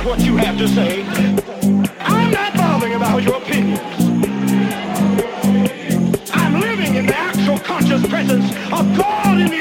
about what you have to say. I'm not bothering about your opinions. I'm living in the actual conscious presence of God in the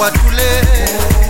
croix coulée.